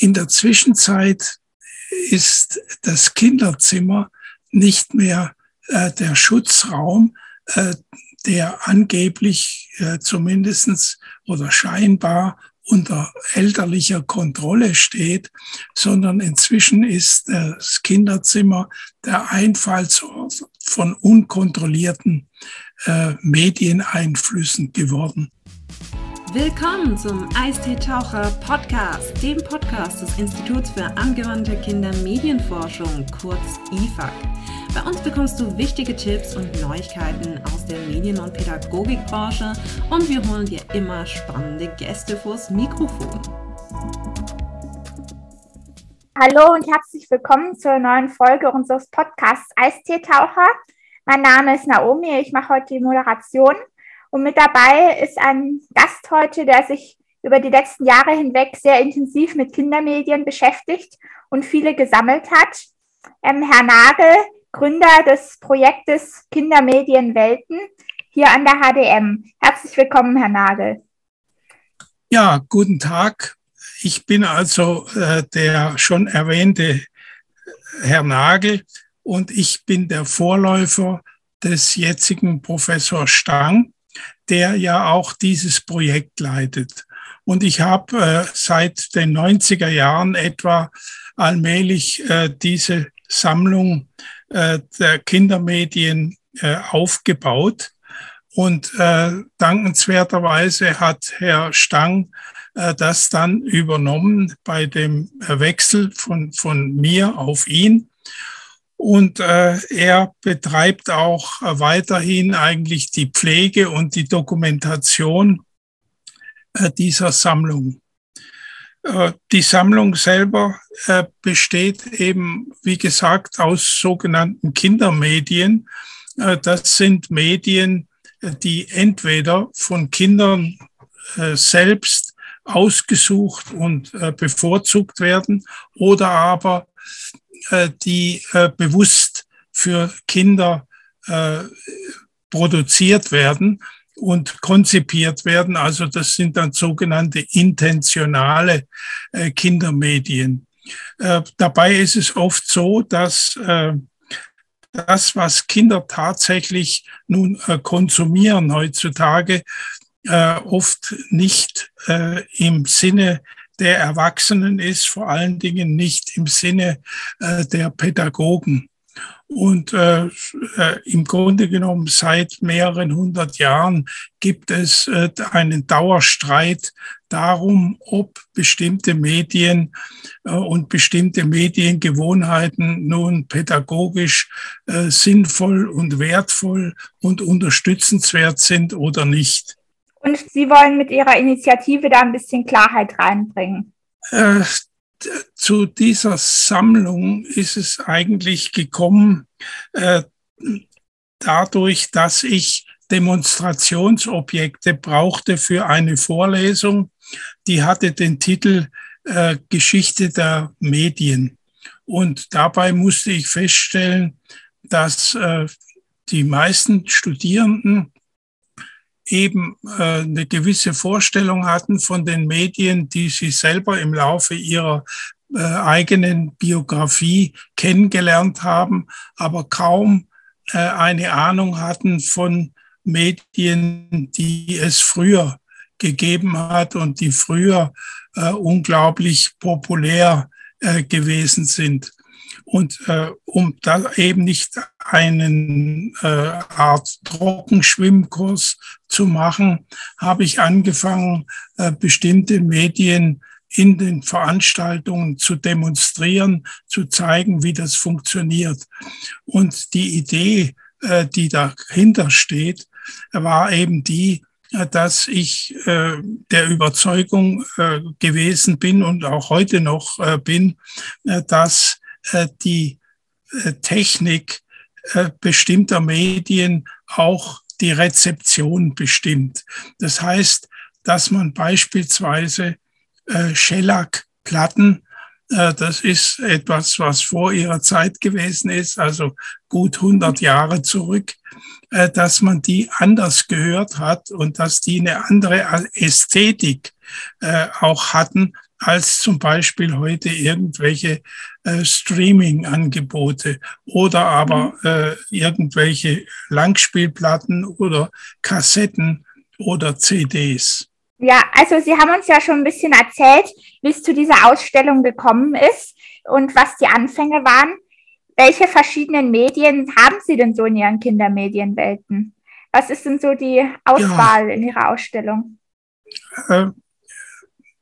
In der Zwischenzeit ist das Kinderzimmer nicht mehr äh, der Schutzraum, äh, der angeblich äh, zumindestens oder scheinbar unter elterlicher Kontrolle steht, sondern inzwischen ist das Kinderzimmer der Einfallsort von unkontrollierten äh, Medieneinflüssen geworden. Willkommen zum Eistee-Taucher Podcast, dem Podcast des Instituts für angewandte Kindermedienforschung, kurz IFAK. Bei uns bekommst du wichtige Tipps und Neuigkeiten aus der Medien- und Pädagogikbranche und wir holen dir immer spannende Gäste vors Mikrofon. Hallo und herzlich willkommen zur neuen Folge unseres Podcasts Eistee-Taucher. Mein Name ist Naomi, ich mache heute die Moderation und mit dabei ist ein Gast heute, der sich über die letzten Jahre hinweg sehr intensiv mit Kindermedien beschäftigt und viele gesammelt hat. Ähm, Herr Nagel, Gründer des Projektes Kindermedienwelten hier an der HDM. Herzlich willkommen, Herr Nagel. Ja, guten Tag. Ich bin also äh, der schon erwähnte Herr Nagel und ich bin der Vorläufer des jetzigen Professor Stang der ja auch dieses Projekt leitet. Und ich habe äh, seit den 90er Jahren etwa allmählich äh, diese Sammlung äh, der Kindermedien äh, aufgebaut. Und äh, dankenswerterweise hat Herr Stang äh, das dann übernommen bei dem Wechsel von, von mir auf ihn. Und äh, er betreibt auch äh, weiterhin eigentlich die Pflege und die Dokumentation äh, dieser Sammlung. Äh, die Sammlung selber äh, besteht eben, wie gesagt, aus sogenannten Kindermedien. Äh, das sind Medien, die entweder von Kindern selbst ausgesucht und bevorzugt werden oder aber die äh, bewusst für Kinder äh, produziert werden und konzipiert werden. Also das sind dann sogenannte intentionale Kindermedien. Dabei ist es oft so, dass das, was Kinder tatsächlich nun konsumieren heutzutage, oft nicht im Sinne der Erwachsenen ist, vor allen Dingen nicht im Sinne äh, der Pädagogen. Und äh, äh, im Grunde genommen seit mehreren hundert Jahren gibt es äh, einen Dauerstreit darum, ob bestimmte Medien äh, und bestimmte Mediengewohnheiten nun pädagogisch äh, sinnvoll und wertvoll und unterstützenswert sind oder nicht. Und Sie wollen mit Ihrer Initiative da ein bisschen Klarheit reinbringen. Äh, zu dieser Sammlung ist es eigentlich gekommen äh, dadurch, dass ich Demonstrationsobjekte brauchte für eine Vorlesung. Die hatte den Titel äh, Geschichte der Medien. Und dabei musste ich feststellen, dass äh, die meisten Studierenden eben äh, eine gewisse Vorstellung hatten von den Medien, die sie selber im Laufe ihrer äh, eigenen Biografie kennengelernt haben, aber kaum äh, eine Ahnung hatten von Medien, die es früher gegeben hat und die früher äh, unglaublich populär äh, gewesen sind. Und äh, um da eben nicht einen äh, Art Trockenschwimmkurs zu machen, habe ich angefangen, äh, bestimmte Medien in den Veranstaltungen zu demonstrieren, zu zeigen, wie das funktioniert. Und die Idee, äh, die dahinter steht, war eben die, äh, dass ich der Überzeugung gewesen bin und auch heute noch bin, dass die Technik bestimmter Medien auch die Rezeption bestimmt. Das heißt, dass man beispielsweise Shellac-Platten, das ist etwas, was vor ihrer Zeit gewesen ist, also gut 100 Jahre zurück, dass man die anders gehört hat und dass die eine andere Ästhetik auch hatten als zum Beispiel heute irgendwelche äh, Streaming-Angebote oder aber mhm. äh, irgendwelche Langspielplatten oder Kassetten oder CDs. Ja, also Sie haben uns ja schon ein bisschen erzählt, wie es zu dieser Ausstellung gekommen ist und was die Anfänge waren. Welche verschiedenen Medien haben Sie denn so in Ihren Kindermedienwelten? Was ist denn so die Auswahl ja. in Ihrer Ausstellung?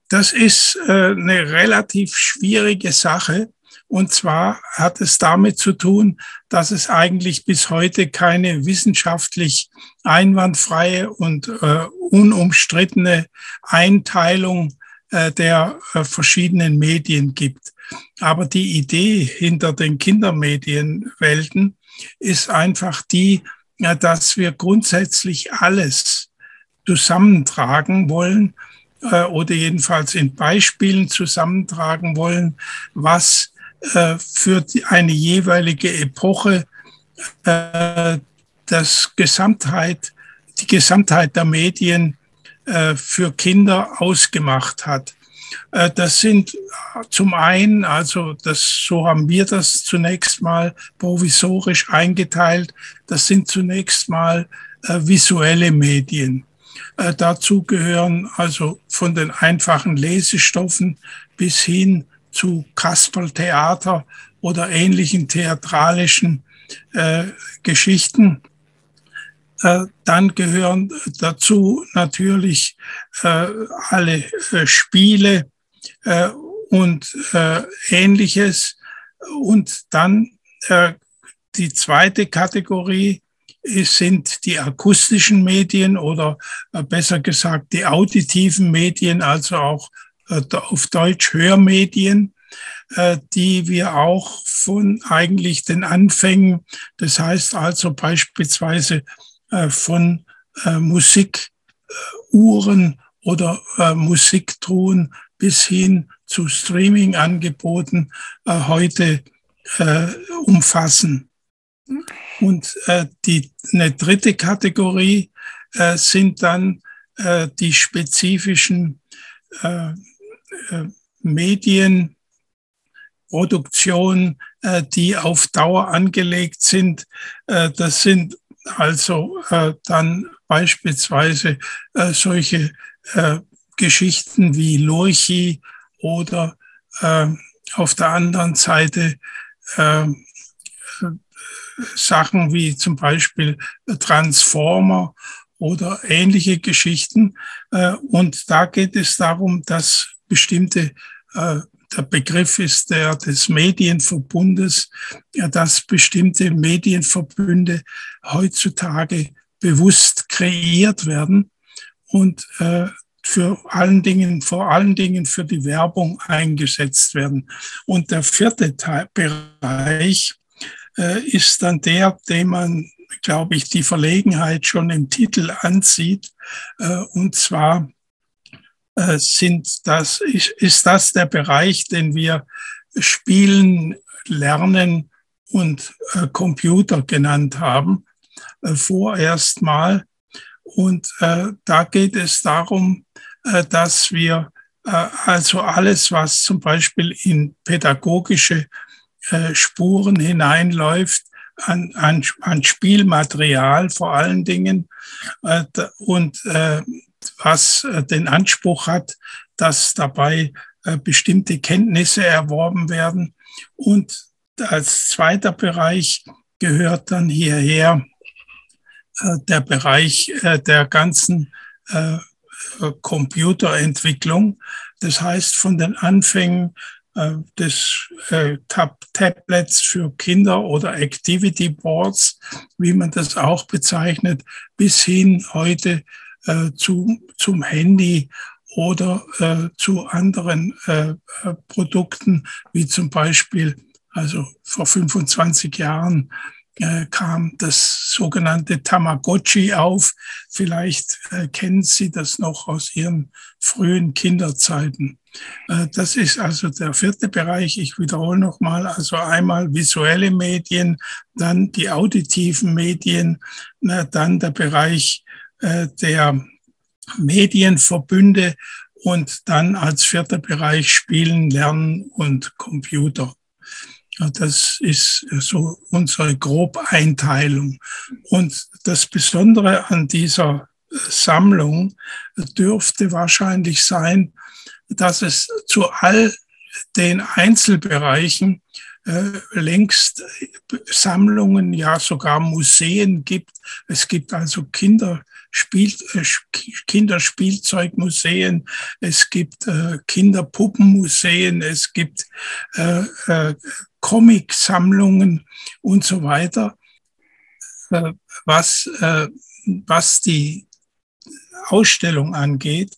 Das ist äh, eine relativ schwierige Sache. Und zwar hat es damit zu tun, dass es eigentlich bis heute keine wissenschaftlich einwandfreie und äh, unumstrittene Einteilung äh, der äh, verschiedenen Medien gibt. Aber die Idee hinter den Kindermedienwelten ist einfach die, äh, dass wir grundsätzlich alles zusammentragen wollen äh, oder jedenfalls in Beispielen zusammentragen wollen, was äh, für eine jeweilige Epoche äh, das Gesamtheit, die Gesamtheit der Medien äh, für Kinder ausgemacht hat. Äh, das sind zum einen, also das, so haben wir das zunächst mal provisorisch eingeteilt, das sind zunächst mal äh, visuelle Medien. Äh, dazu gehören also von den einfachen Lesestoffen bis hin zu Kasperltheater oder ähnlichen theatralischen äh, Geschichten. Äh, dann gehören dazu natürlich äh, alle äh, Spiele und ähnliches. Und dann die zweite Kategorie sind die akustischen Medien oder äh, besser gesagt die auditiven Medien, also auch äh, auf Deutsch Hörmedien, äh, die wir auch von eigentlich den Anfängen, das heißt also beispielsweise von Musikuhren oder Musiktruhen bis hin zu Streaming-Angeboten heute umfassen. Und äh, die, eine dritte Kategorie äh, sind dann äh, die spezifischen äh, äh, Medienproduktionen, äh, die auf Dauer angelegt sind. Äh, das sind also äh, dann beispielsweise äh, solche äh, Geschichten wie Lurchi oder äh, auf der anderen Seite äh, Sachen wie zum Beispiel Transformer oder ähnliche Geschichten. Äh, und da geht es darum, dass bestimmte, äh, der Begriff ist der des Medienverbundes, dass bestimmte Medienverbünde heutzutage bewusst kreiert werden und äh, für allen Dingen, vor allen Dingen für die Werbung eingesetzt werden. Und der vierte Teil, Bereich äh, ist dann der, dem man, glaube ich, die Verlegenheit schon im Titel ansieht. Äh, und zwar äh, sind das, ist, ist das der Bereich, den wir Spielen, Lernen und äh, Computer genannt haben, äh, vorerst mal. Und äh, da geht es darum, äh, dass wir äh, also alles, was zum Beispiel in pädagogische äh, Spuren hineinläuft an, an, an Spielmaterial vor allen Dingen äh, und äh, was den Anspruch hat, dass dabei bestimmte Kenntnisse erworben werden. Und als zweiter Bereich gehört dann hierher der Bereich der ganzen Computerentwicklung. Das heißt, von den Anfängen des äh, Tab Tablets für Kinder oder Activity Boards, wie man das auch bezeichnet, bis hin heute äh, zu, zum Handy oder äh, zu anderen äh, Produkten, wie zum Beispiel, also vor 25 Jahren äh, kam das sogenannte Tamagotchi auf. Vielleicht äh, kennen Sie das noch aus Ihren frühen Kinderzeiten. Äh, das ist also der vierte Bereich. Ich wiederhole nochmal. Also einmal visuelle Medien, dann die auditiven Medien, dann der Bereich äh, der Medienverbünde und dann als vierter Bereich Spielen, Lernen und Computer. Das ist so unsere Grobeinteilung. Und das Besondere an dieser Sammlung dürfte wahrscheinlich sein, dass es zu all den Einzelbereichen äh, längst Sammlungen, ja sogar Museen gibt. Es gibt also Kinder, äh, Kinderspielzeugmuseen, es gibt äh, Kinderpuppenmuseen, es gibt äh, äh, Comicsammlungen und so weiter, äh, was, äh, was die Ausstellung angeht.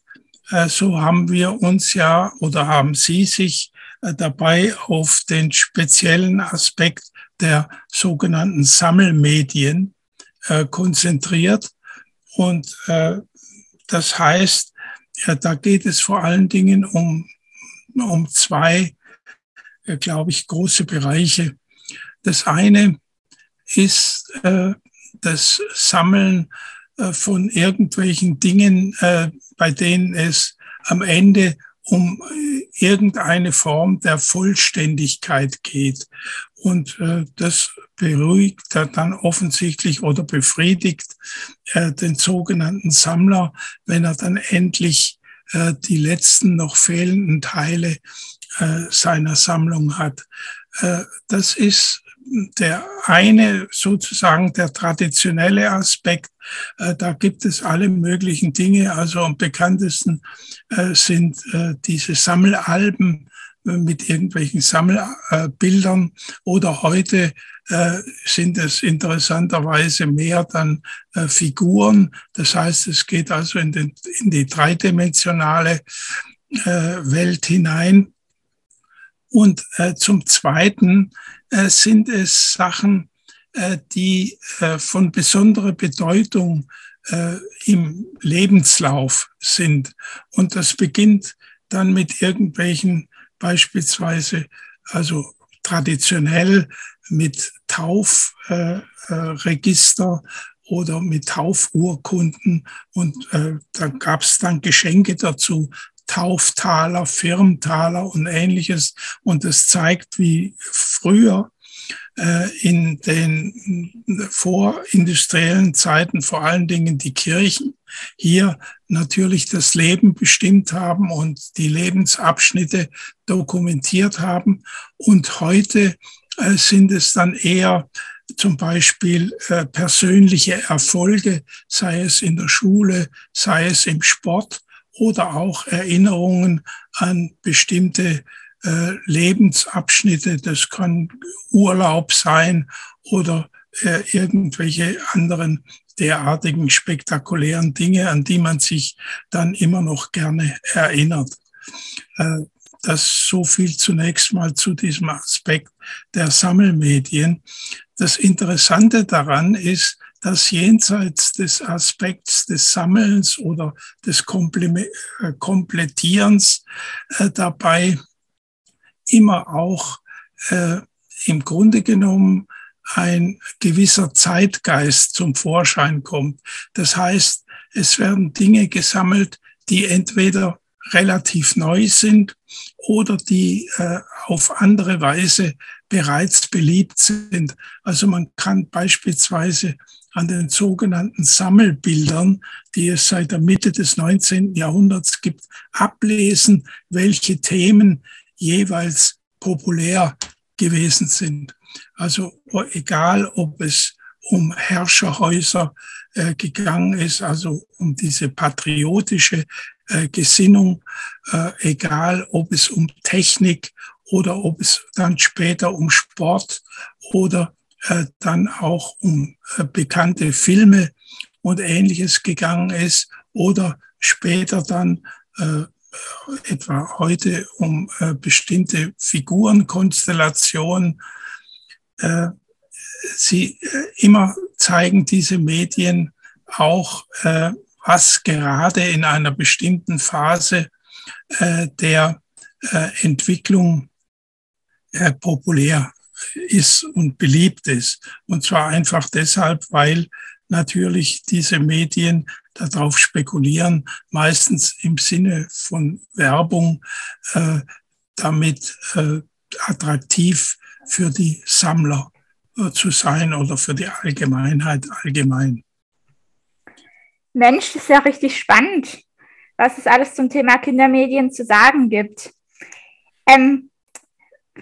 Äh, so haben wir uns ja oder haben Sie sich äh, dabei auf den speziellen Aspekt der sogenannten Sammelmedien äh, konzentriert. Und das heißt, ja, da geht es vor allen Dingen um, um zwei, glaube ich, große Bereiche. Das eine ist das Sammeln äh, von irgendwelchen Dingen, äh, bei denen es am Ende um äh, irgendeine Form der Vollständigkeit geht. Und das beruhigt dann offensichtlich oder befriedigt den sogenannten Sammler, wenn er dann endlich die letzten noch fehlenden Teile seiner Sammlung hat. Das ist der eine sozusagen der traditionelle Aspekt. Äh, da gibt es alle möglichen Dinge. Also am bekanntesten äh, sind äh, diese Sammelalben mit irgendwelchen Sammelbildern oder heute sind es interessanterweise mehr dann Figuren. Das heißt, es geht also in, den, in die dreidimensionale Welt hinein. Und zum Zweiten äh, sind es Sachen, äh, die äh, von besonderer Bedeutung im Lebenslauf sind. Und das beginnt dann mit irgendwelchen beispielsweise, also traditionell mit Taufregister oder mit Taufurkunden. Und äh, da gab es dann Geschenke dazu, Tauftaler, Firmtaler und ähnliches. Und es zeigt, wie früher äh, in den vorindustriellen Zeiten vor allen Dingen die Kirchen hier natürlich das Leben bestimmt haben und die Lebensabschnitte dokumentiert haben. Und heute äh, sind es dann eher zum Beispiel äh, persönliche Erfolge, sei es in der Schule, sei es im Sport oder auch Erinnerungen an bestimmte äh, Lebensabschnitte. Das kann Urlaub sein oder äh, irgendwelche anderen derartigen spektakulären Dinge, an die man sich dann immer noch gerne erinnert. Äh, das so viel zunächst mal zu diesem Aspekt der Sammelmedien. Das Interessante daran ist, dass jenseits des Aspekts des Sammelns oder des äh, Komplettierens äh, dabei immer auch äh, im Grunde genommen ein gewisser Zeitgeist zum Vorschein kommt. Das heißt, es werden Dinge gesammelt, die entweder relativ neu sind oder die äh, auf andere Weise bereits beliebt sind. Also man kann beispielsweise an den sogenannten Sammelbildern, die es seit der Mitte des 19. Jahrhunderts gibt, ablesen, welche Themen jeweils populär gewesen sind. Also egal, ob es um Herrscherhäuser äh, gegangen ist, also um diese patriotische äh, Gesinnung, äh, egal ob es um Technik oder ob es dann später um Sport oder äh, dann auch um äh, bekannte Filme und ähnliches gegangen ist oder später dann äh, etwa heute um äh, bestimmte Figurenkonstellationen. Äh, sie äh, immer zeigen diese Medien auch, äh, was gerade in einer bestimmten Phase äh, der äh, Entwicklung äh, populär ist und beliebt ist. Und zwar einfach deshalb, weil natürlich diese Medien darauf spekulieren, meistens im Sinne von Werbung, äh, damit äh, attraktiv für die Sammler äh, zu sein oder für die Allgemeinheit allgemein. Mensch, das ist ja richtig spannend, was es alles zum Thema Kindermedien zu sagen gibt. Ähm,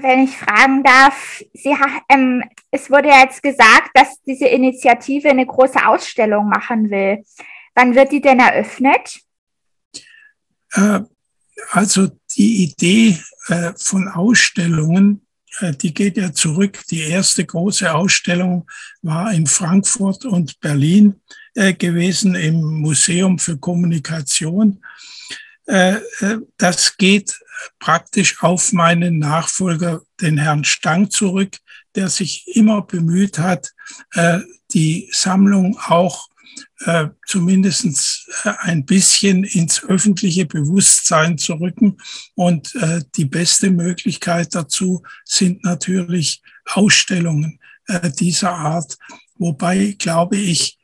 wenn ich fragen darf, Sie, ähm, es wurde ja jetzt gesagt, dass diese Initiative eine große Ausstellung machen will. Wann wird die denn eröffnet? Äh, also die Idee äh, von Ausstellungen, äh, die geht ja zurück. Die erste große Ausstellung war in Frankfurt und Berlin gewesen im Museum für Kommunikation. Äh, äh, das geht praktisch auf meinen Nachfolger, den Herrn Stang, zurück, der sich immer bemüht hat, äh, die Sammlung auch zumindest ein bisschen ins öffentliche Bewusstsein zu rücken. Und die beste Möglichkeit dazu sind natürlich Ausstellungen dieser Art. Wobei, glaube ich,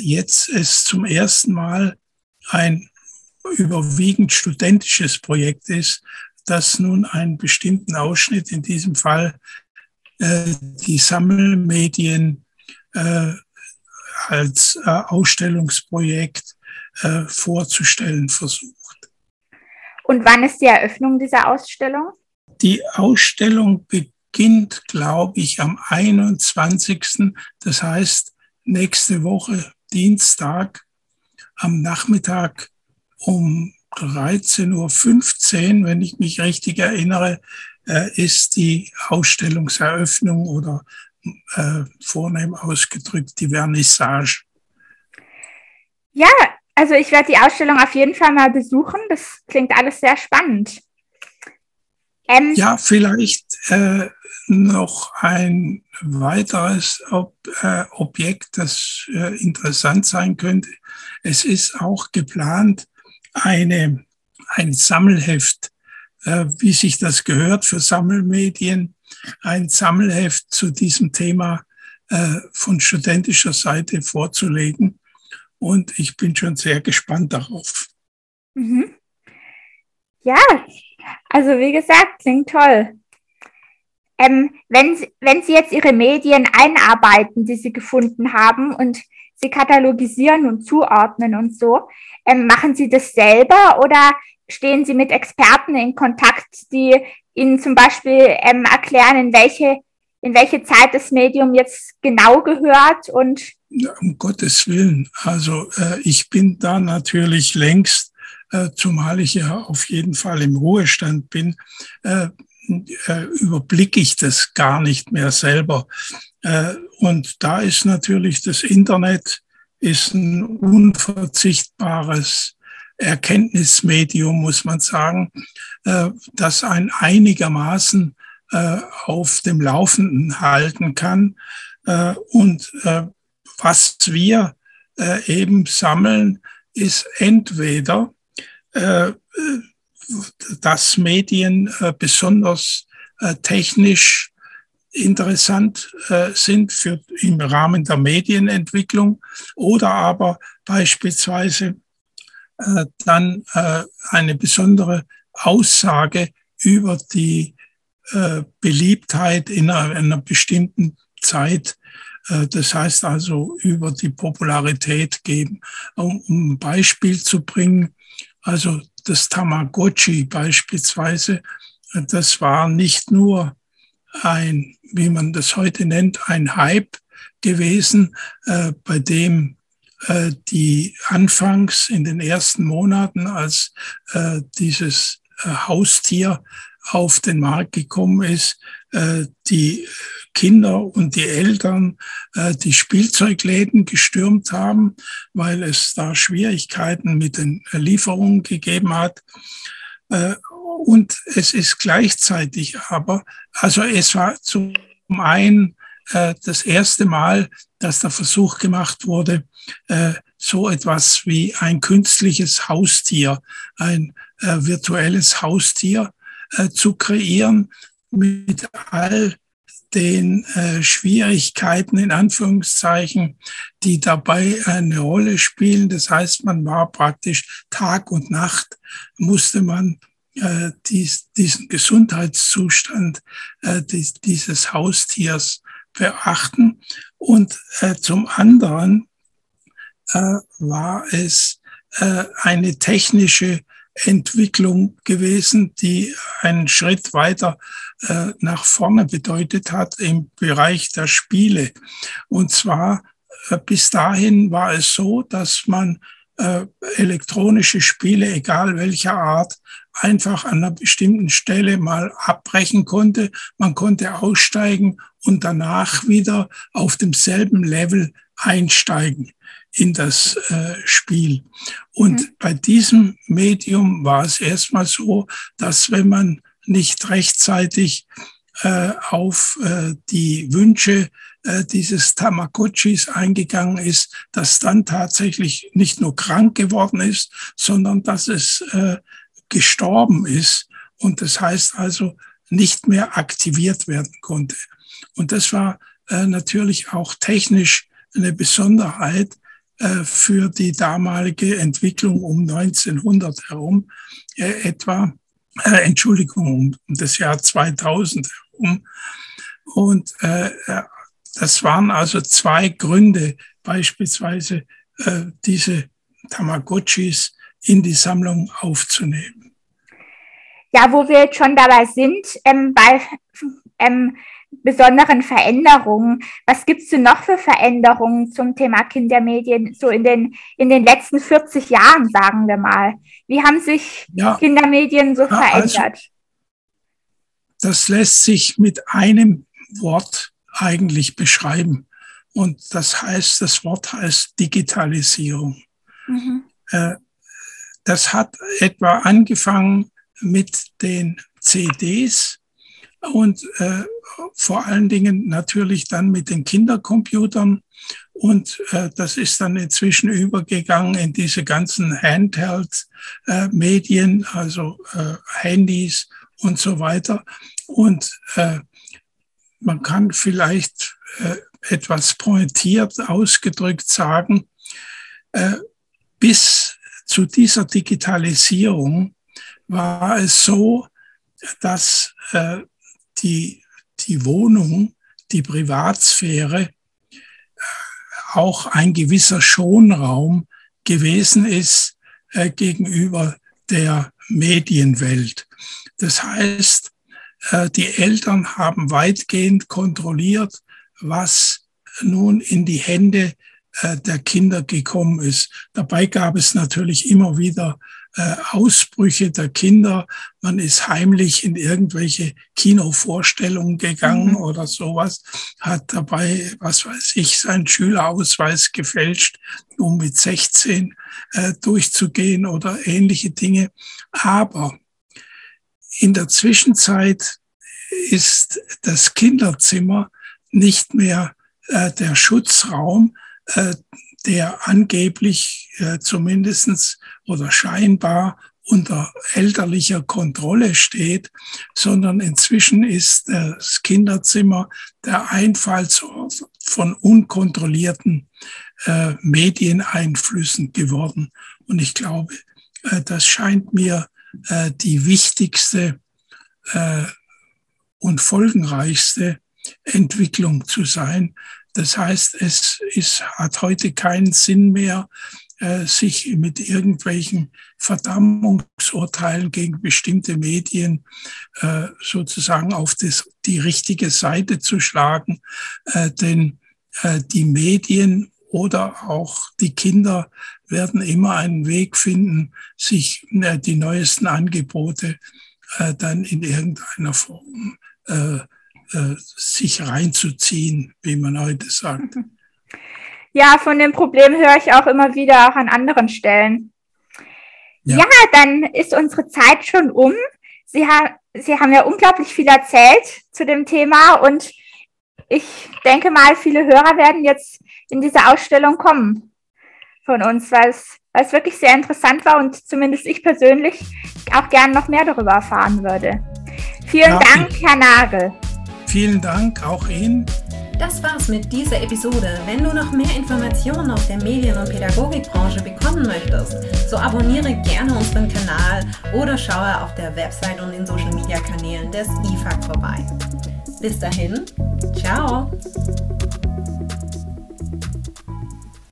jetzt es zum ersten Mal ein überwiegend studentisches Projekt ist, das nun einen bestimmten Ausschnitt, in diesem Fall äh, die Sammelmedien, äh, als äh, Ausstellungsprojekt äh, vorzustellen versucht. Und wann ist die Eröffnung dieser Ausstellung? Die Ausstellung beginnt, glaube ich, am 21. Das heißt, nächste Woche, Dienstag, am Nachmittag um 13.15 Uhr, wenn ich mich richtig erinnere, äh, ist die Ausstellungseröffnung oder äh, vornehm ausgedrückt die Vernissage. Ja, also ich werde die Ausstellung auf jeden Fall mal besuchen. Das klingt alles sehr spannend. Ähm, ja, vielleicht äh, noch ein weiteres Ob äh, Objekt, das äh, interessant sein könnte. Es ist auch geplant, eine, ein Sammelheft, äh, wie sich das gehört für Sammelmedien, ein Sammelheft zu diesem Thema äh, von studentischer Seite vorzulegen. Und ich bin schon sehr gespannt darauf. Mhm. Ja, also wie gesagt, klingt toll. Ähm, wenn, Sie, wenn Sie jetzt Ihre Medien einarbeiten, die Sie gefunden haben und sie katalogisieren und zuordnen und so, ähm, machen Sie das selber oder stehen Sie mit Experten in Kontakt, die Ihnen zum Beispiel ähm, erklären, in welche, in welche Zeit das Medium jetzt genau gehört und ja, um Gottes Willen. Also äh, ich bin da natürlich längst, äh, zumal ich ja auf jeden Fall im Ruhestand bin, äh, äh, überblicke ich das gar nicht mehr selber. Äh, und da ist natürlich das Internet ist ein unverzichtbares Erkenntnismedium, muss man sagen, äh, das ein einigermaßen äh, auf dem Laufenden halten kann. Äh, und was wir eben sammeln, ist entweder, dass Medien besonders technisch interessant sind für im Rahmen der Medienentwicklung oder aber beispielsweise äh, dann äh, eine besondere Aussage über die äh, Beliebtheit in einer, bestimmten Zeit äh, das heißt also über die Popularität geben. Um, um ein Beispiel zu bringen, also das Tamagotchi beispielsweise, äh, das war nicht nur ein, wie man das heute nennt, ein Hype gewesen, äh, bei dem äh, die anfangs in den ersten Monaten, als äh, dieses äh, Haustier auf den Markt gekommen ist, äh, die Kinder und die Eltern äh, die Spielzeugläden gestürmt haben, weil es da Schwierigkeiten mit den Lieferungen gegeben hat. Und es ist gleichzeitig aber, also es war zum einen äh, das erste Mal, dass der Versuch gemacht wurde, äh, so etwas wie ein künstliches Haustier, ein äh, virtuelles Haustier äh, zu kreieren mit all den äh, Schwierigkeiten in Anführungszeichen, die dabei eine Rolle spielen. Das heißt, man war praktisch Tag und Nacht, musste man äh, dies, diesen Gesundheitszustand äh, dies, dieses Haustiers beachten. Und äh, zum anderen äh, war es äh, eine technische Entwicklung gewesen, die einen Schritt weiter äh, nach vorne bedeutet hat im Bereich der Spiele. Und zwar äh, bis dahin war es so, dass man äh, elektronische Spiele, egal welcher Art, einfach an einer bestimmten Stelle mal abbrechen konnte. Man konnte aussteigen und danach wieder auf demselben Level einsteigen in das äh, Spiel. Und mhm. bei diesem Medium war es erstmal so, dass wenn man nicht rechtzeitig äh, auf äh, die Wünsche äh, dieses Tamagotchis eingegangen ist, dass dann tatsächlich nicht nur krank geworden ist, sondern dass es äh, gestorben ist. Und das heißt also nicht mehr aktiviert werden konnte. Und das war äh, natürlich auch technisch eine Besonderheit, äh, für die damalige Entwicklung um 1900 herum äh, etwa, äh, Entschuldigung, um das Jahr 2000 herum. Und äh, das waren also zwei Gründe, beispielsweise äh, diese Tamagotchis in die Sammlung aufzunehmen. Ja, wo wir jetzt schon dabei sind, ähm, bei ähm, besonderen Veränderungen. Was gibt es denn noch für Veränderungen zum Thema Kindermedien so in den, in den letzten 40 Jahren, sagen wir mal? Wie haben sich ja, Kindermedien so ja, verändert? Also, das lässt sich mit einem Wort eigentlich beschreiben. Und das heißt, das Wort heißt Digitalisierung. Mhm. Äh, das hat etwa angefangen mit den CDs und äh, vor allen Dingen natürlich dann mit den Kindercomputern. Und äh, das ist dann inzwischen übergegangen in diese ganzen Handheld-Medien, also äh, Handys und so weiter. Und äh, man kann vielleicht äh, etwas pointiert ausgedrückt sagen, äh, bis zu dieser Digitalisierung war es so, dass äh, die die Wohnung, die Privatsphäre äh, auch ein gewisser Schonraum gewesen ist äh, gegenüber der Medienwelt. Das heißt, die Eltern haben weitgehend kontrolliert, was nun in die Hände äh, der Kinder gekommen ist. Dabei gab es natürlich immer wieder äh, Ausbrüche der Kinder. Man ist heimlich in irgendwelche Kinovorstellungen gegangen mhm. oder sowas, hat dabei, was weiß ich, seinen Schülerausweis gefälscht, um mit 16 äh, durchzugehen oder ähnliche Dinge. Aber in der Zwischenzeit ist das Kinderzimmer nicht mehr äh, der Schutzraum, äh, der angeblich äh, zumindestens oder scheinbar unter elterlicher Kontrolle steht, sondern inzwischen ist das Kinderzimmer der Einfallsort von unkontrollierten äh, Medieneinflüssen geworden. Und ich glaube, äh, das scheint mir äh, die wichtigste äh, und folgenreichste Entwicklung zu sein. Das heißt, es ist, hat heute keinen Sinn mehr, äh, sich mit irgendwelchen Verdammungsurteilen gegen bestimmte Medien äh, sozusagen auf das, die richtige Seite zu schlagen. Äh, denn äh, die Medien oder auch die Kinder werden immer einen Weg finden, sich äh, die neuesten Angebote äh, dann in irgendeiner Form äh, sich reinzuziehen, wie man heute sagt. Ja, von dem Problem höre ich auch immer wieder auch an anderen Stellen. Ja, ja dann ist unsere Zeit schon um. Sie, ha Sie haben ja unglaublich viel erzählt zu dem Thema und ich denke mal, viele Hörer werden jetzt in diese Ausstellung kommen von uns, weil es, weil es wirklich sehr interessant war und zumindest ich persönlich auch gern noch mehr darüber erfahren würde. Vielen ja, Dank, Herr Nagel. Vielen Dank auch Ihnen. Das war's mit dieser Episode. Wenn du noch mehr Informationen aus der Medien- und Pädagogikbranche bekommen möchtest, so abonniere gerne unseren Kanal oder schaue auf der Website und den Social Media Kanälen des IFAG vorbei. Bis dahin, ciao.